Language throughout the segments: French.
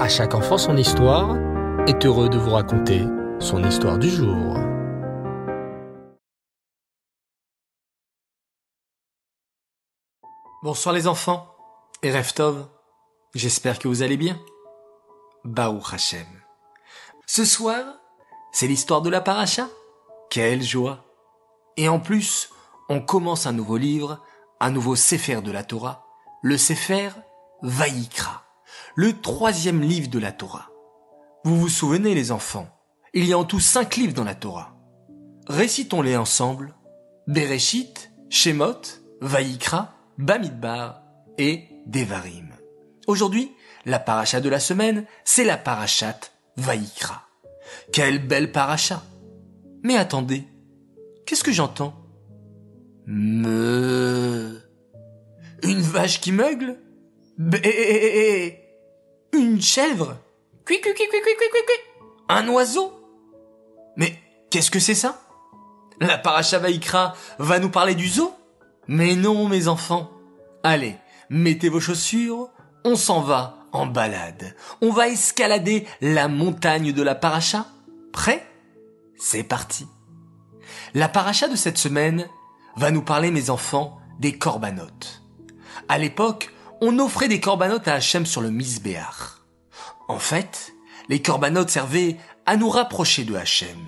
À chaque enfant son histoire est heureux de vous raconter son histoire du jour. Bonsoir les enfants et Reftov, j'espère que vous allez bien. Baou Hachem. Ce soir, c'est l'histoire de la paracha. Quelle joie Et en plus, on commence un nouveau livre, un nouveau Sefer de la Torah, le Sefer Vaïkra, le troisième livre de la Torah. Vous vous souvenez les enfants, il y a en tout cinq livres dans la Torah. Récitons-les ensemble. Bereshit, Shemot, Vaïkra, Bamidbar et Devarim. Aujourd'hui, la paracha de la semaine, c'est la parachat Vaïkra. Quelle belle paracha Mais attendez, qu'est-ce que j'entends? Me... Une vache qui meugle? Bé... Une chèvre Cui, cui, cui, cui, cui, cui, cui. Un oiseau Mais qu'est-ce que c'est ça? La paracha Vaïkra va nous parler du zoo? Mais non, mes enfants. Allez, mettez vos chaussures, on s'en va en balade. On va escalader la montagne de la paracha. Prêt? C'est parti. La paracha de cette semaine va nous parler, mes enfants, des corbanotes. À l'époque, on offrait des corbanotes à Hachem sur le Misbéach. En fait, les corbanotes servaient à nous rapprocher de Hachem.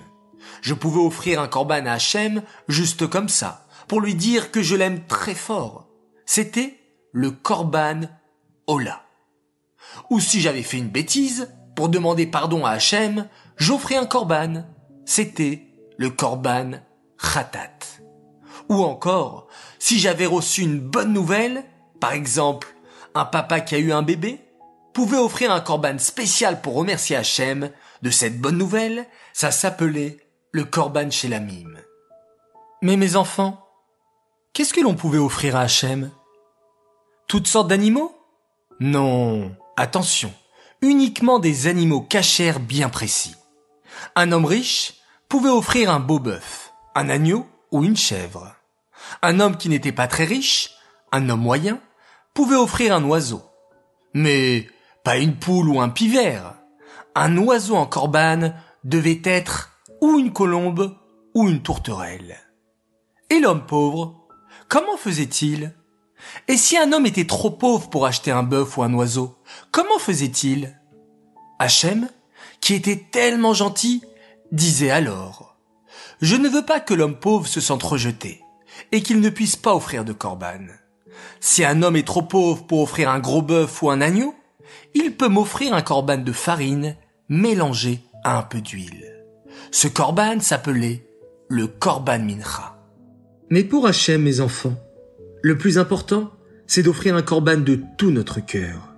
Je pouvais offrir un corban à Hachem juste comme ça, pour lui dire que je l'aime très fort. C'était le korban Ola. Ou si j'avais fait une bêtise, pour demander pardon à Hachem, j'offrais un korban. C'était le korban Khatat. Ou encore, si j'avais reçu une bonne nouvelle, par exemple, un papa qui a eu un bébé, pouvait offrir un korban spécial pour remercier Hachem de cette bonne nouvelle, ça s'appelait le korban chez la mime. Mais mes enfants, qu'est-ce que l'on pouvait offrir à Hachem? Toutes sortes d'animaux? Non, attention, uniquement des animaux cachers bien précis. Un homme riche pouvait offrir un beau bœuf, un agneau ou une chèvre. Un homme qui n'était pas très riche, un homme moyen, pouvait offrir un oiseau. Mais pas une poule ou un pivert. Un oiseau en corbane devait être ou une colombe ou une tourterelle. Et l'homme pauvre, comment faisait-il? Et si un homme était trop pauvre pour acheter un bœuf ou un oiseau, comment faisait-il? Hachem, qui était tellement gentil, disait alors Je ne veux pas que l'homme pauvre se sente rejeté et qu'il ne puisse pas offrir de corban. Si un homme est trop pauvre pour offrir un gros bœuf ou un agneau, il peut m'offrir un corban de farine mélangé à un peu d'huile. Ce corban s'appelait le corban mincha. Mais pour Hachem, mes enfants, le plus important, c'est d'offrir un corban de tout notre cœur.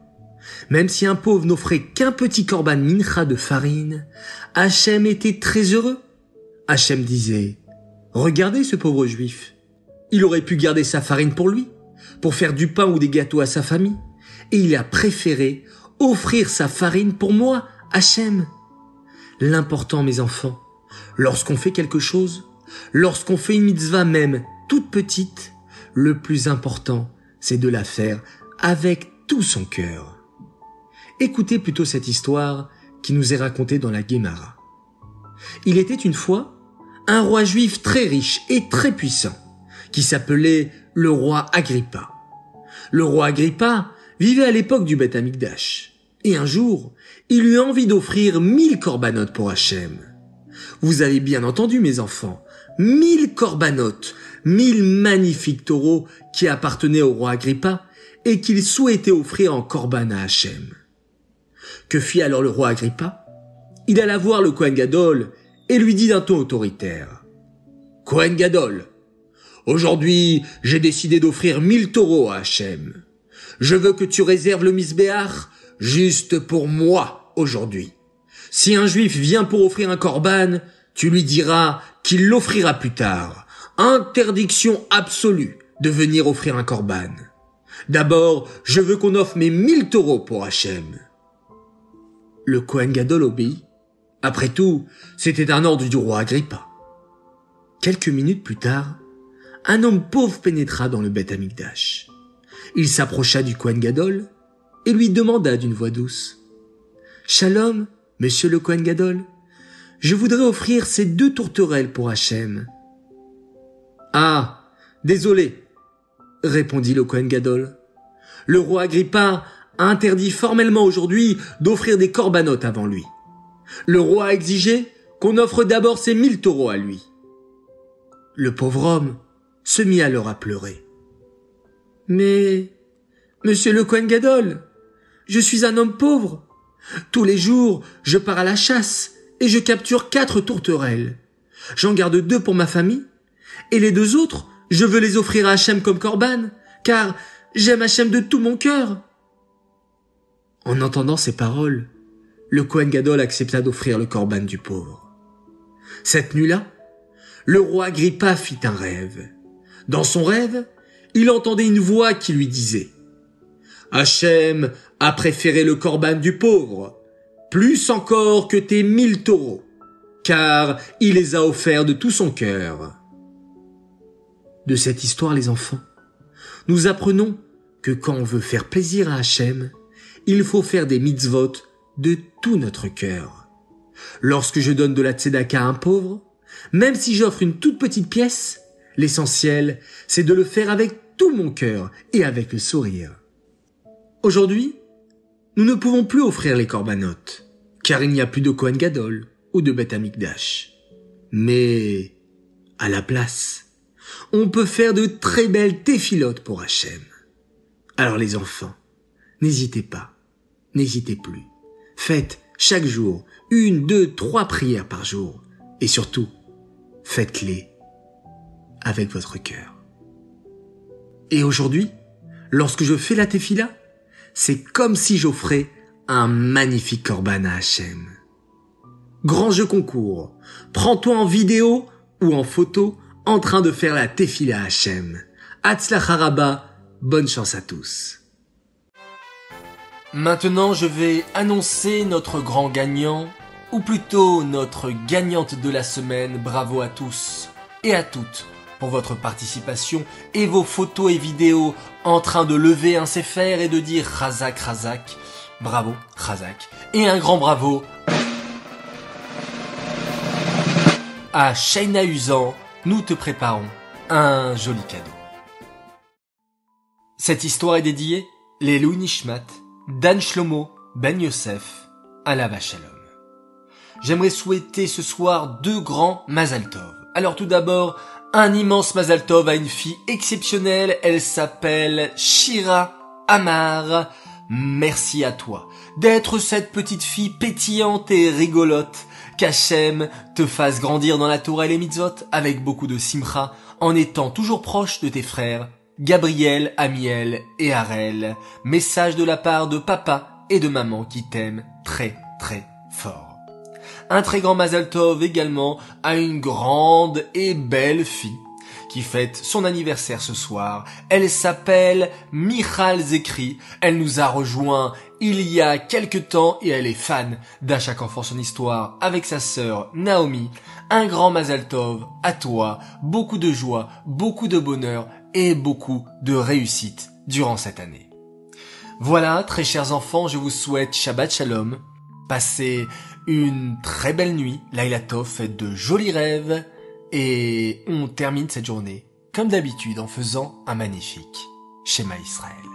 Même si un pauvre n'offrait qu'un petit corban mincha de farine, Hachem était très heureux. Hachem disait, regardez ce pauvre juif. Il aurait pu garder sa farine pour lui, pour faire du pain ou des gâteaux à sa famille, et il a préféré offrir sa farine pour moi, Hachem. L'important, mes enfants, lorsqu'on fait quelque chose, lorsqu'on fait une mitzvah même toute petite, le plus important, c'est de la faire avec tout son cœur. Écoutez plutôt cette histoire qui nous est racontée dans la Guémara. Il était une fois un roi juif très riche et très puissant, qui s'appelait le roi Agrippa. Le roi Agrippa vivait à l'époque du Beth Amikdash. Et un jour, il eut envie d'offrir mille corbanotes pour Hachem. Vous avez bien entendu, mes enfants, mille corbanotes, mille magnifiques taureaux qui appartenaient au roi Agrippa et qu'il souhaitait offrir en corban à Hachem. Que fit alors le roi Agrippa? Il alla voir le Kohen Gadol et lui dit d'un ton autoritaire. Kohen Gadol, aujourd'hui j'ai décidé d'offrir mille taureaux à Hachem. Je veux que tu réserves le misbéach juste pour moi aujourd'hui. Si un juif vient pour offrir un corban, tu lui diras qu'il l'offrira plus tard. Interdiction absolue de venir offrir un corban. D'abord, je veux qu'on offre mes mille taureaux pour Hachem. Le Kohen. Après tout, c'était un ordre du roi Agrippa. Quelques minutes plus tard, un homme pauvre pénétra dans le Beth Amikdash. Il s'approcha du Kohen Gadol et lui demanda d'une voix douce. Shalom, monsieur le Kohen Gadol. Je voudrais offrir ces deux tourterelles pour Hachem. Ah, désolé, répondit le Kohen Gadol. Le roi Agrippa a interdit formellement aujourd'hui d'offrir des corbanotes avant lui. Le roi a exigé qu'on offre d'abord ses mille taureaux à lui. Le pauvre homme se mit alors à pleurer. Mais, monsieur le Kohen Gadol, je suis un homme pauvre. Tous les jours, je pars à la chasse et je capture quatre tourterelles. J'en garde deux pour ma famille et les deux autres, je veux les offrir à Hachem comme corban, car j'aime Hachem de tout mon cœur. En entendant ces paroles, le Kohen Gadol accepta d'offrir le corban du pauvre. Cette nuit-là, le roi Agrippa fit un rêve. Dans son rêve, il entendait une voix qui lui disait Hachem a préféré le corban du pauvre, plus encore que tes mille taureaux, car il les a offerts de tout son cœur. De cette histoire, les enfants, nous apprenons que quand on veut faire plaisir à Hachem, il faut faire des mitzvot de tout notre cœur. Lorsque je donne de la tzedaka à un pauvre, même si j'offre une toute petite pièce, l'essentiel, c'est de le faire avec tout mon cœur et avec le sourire. Aujourd'hui, nous ne pouvons plus offrir les corbanotes, car il n'y a plus de Kohen Gadol ou de Beth Amikdash. Mais, à la place, on peut faire de très belles téphilotes pour Hachem. Alors les enfants, n'hésitez pas, n'hésitez plus. Faites chaque jour une, deux, trois prières par jour. Et surtout, faites-les avec votre cœur. Et aujourd'hui, lorsque je fais la tefila, c'est comme si j'offrais un magnifique korban à Hachem. Grand jeu concours. Prends-toi en vidéo ou en photo en train de faire la tefila à Hachem. Haraba, bonne chance à tous. Maintenant, je vais annoncer notre grand gagnant, ou plutôt notre gagnante de la semaine. Bravo à tous et à toutes pour votre participation et vos photos et vidéos en train de lever un céphère et de dire Razak Razak. Bravo Razak. Et un grand bravo à Shaina Usan. Nous te préparons un joli cadeau. Cette histoire est dédiée les Louis Nishmat Dan Shlomo Ben Yosef la Shalom. J'aimerais souhaiter ce soir deux grands Mazal Tov. Alors tout d'abord, un immense Mazal Tov à une fille exceptionnelle. Elle s'appelle Shira Amar. Merci à toi d'être cette petite fille pétillante et rigolote. Qu'Hachem te fasse grandir dans la Torah et les mitzvot avec beaucoup de simcha en étant toujours proche de tes frères Gabriel, Amiel et Harel, message de la part de papa et de maman qui t'aiment très très fort. Un très grand Mazal Tov également à une grande et belle fille qui fête son anniversaire ce soir. Elle s'appelle Michal Zekri. Elle nous a rejoint il y a quelque temps et elle est fan d'À chaque enfant son histoire avec sa sœur Naomi. Un grand Mazal Tov à toi, beaucoup de joie, beaucoup de bonheur et beaucoup de réussite durant cette année. Voilà, très chers enfants, je vous souhaite Shabbat Shalom. Passez une très belle nuit, Laila faites de jolis rêves, et on termine cette journée, comme d'habitude, en faisant un magnifique schéma Israël.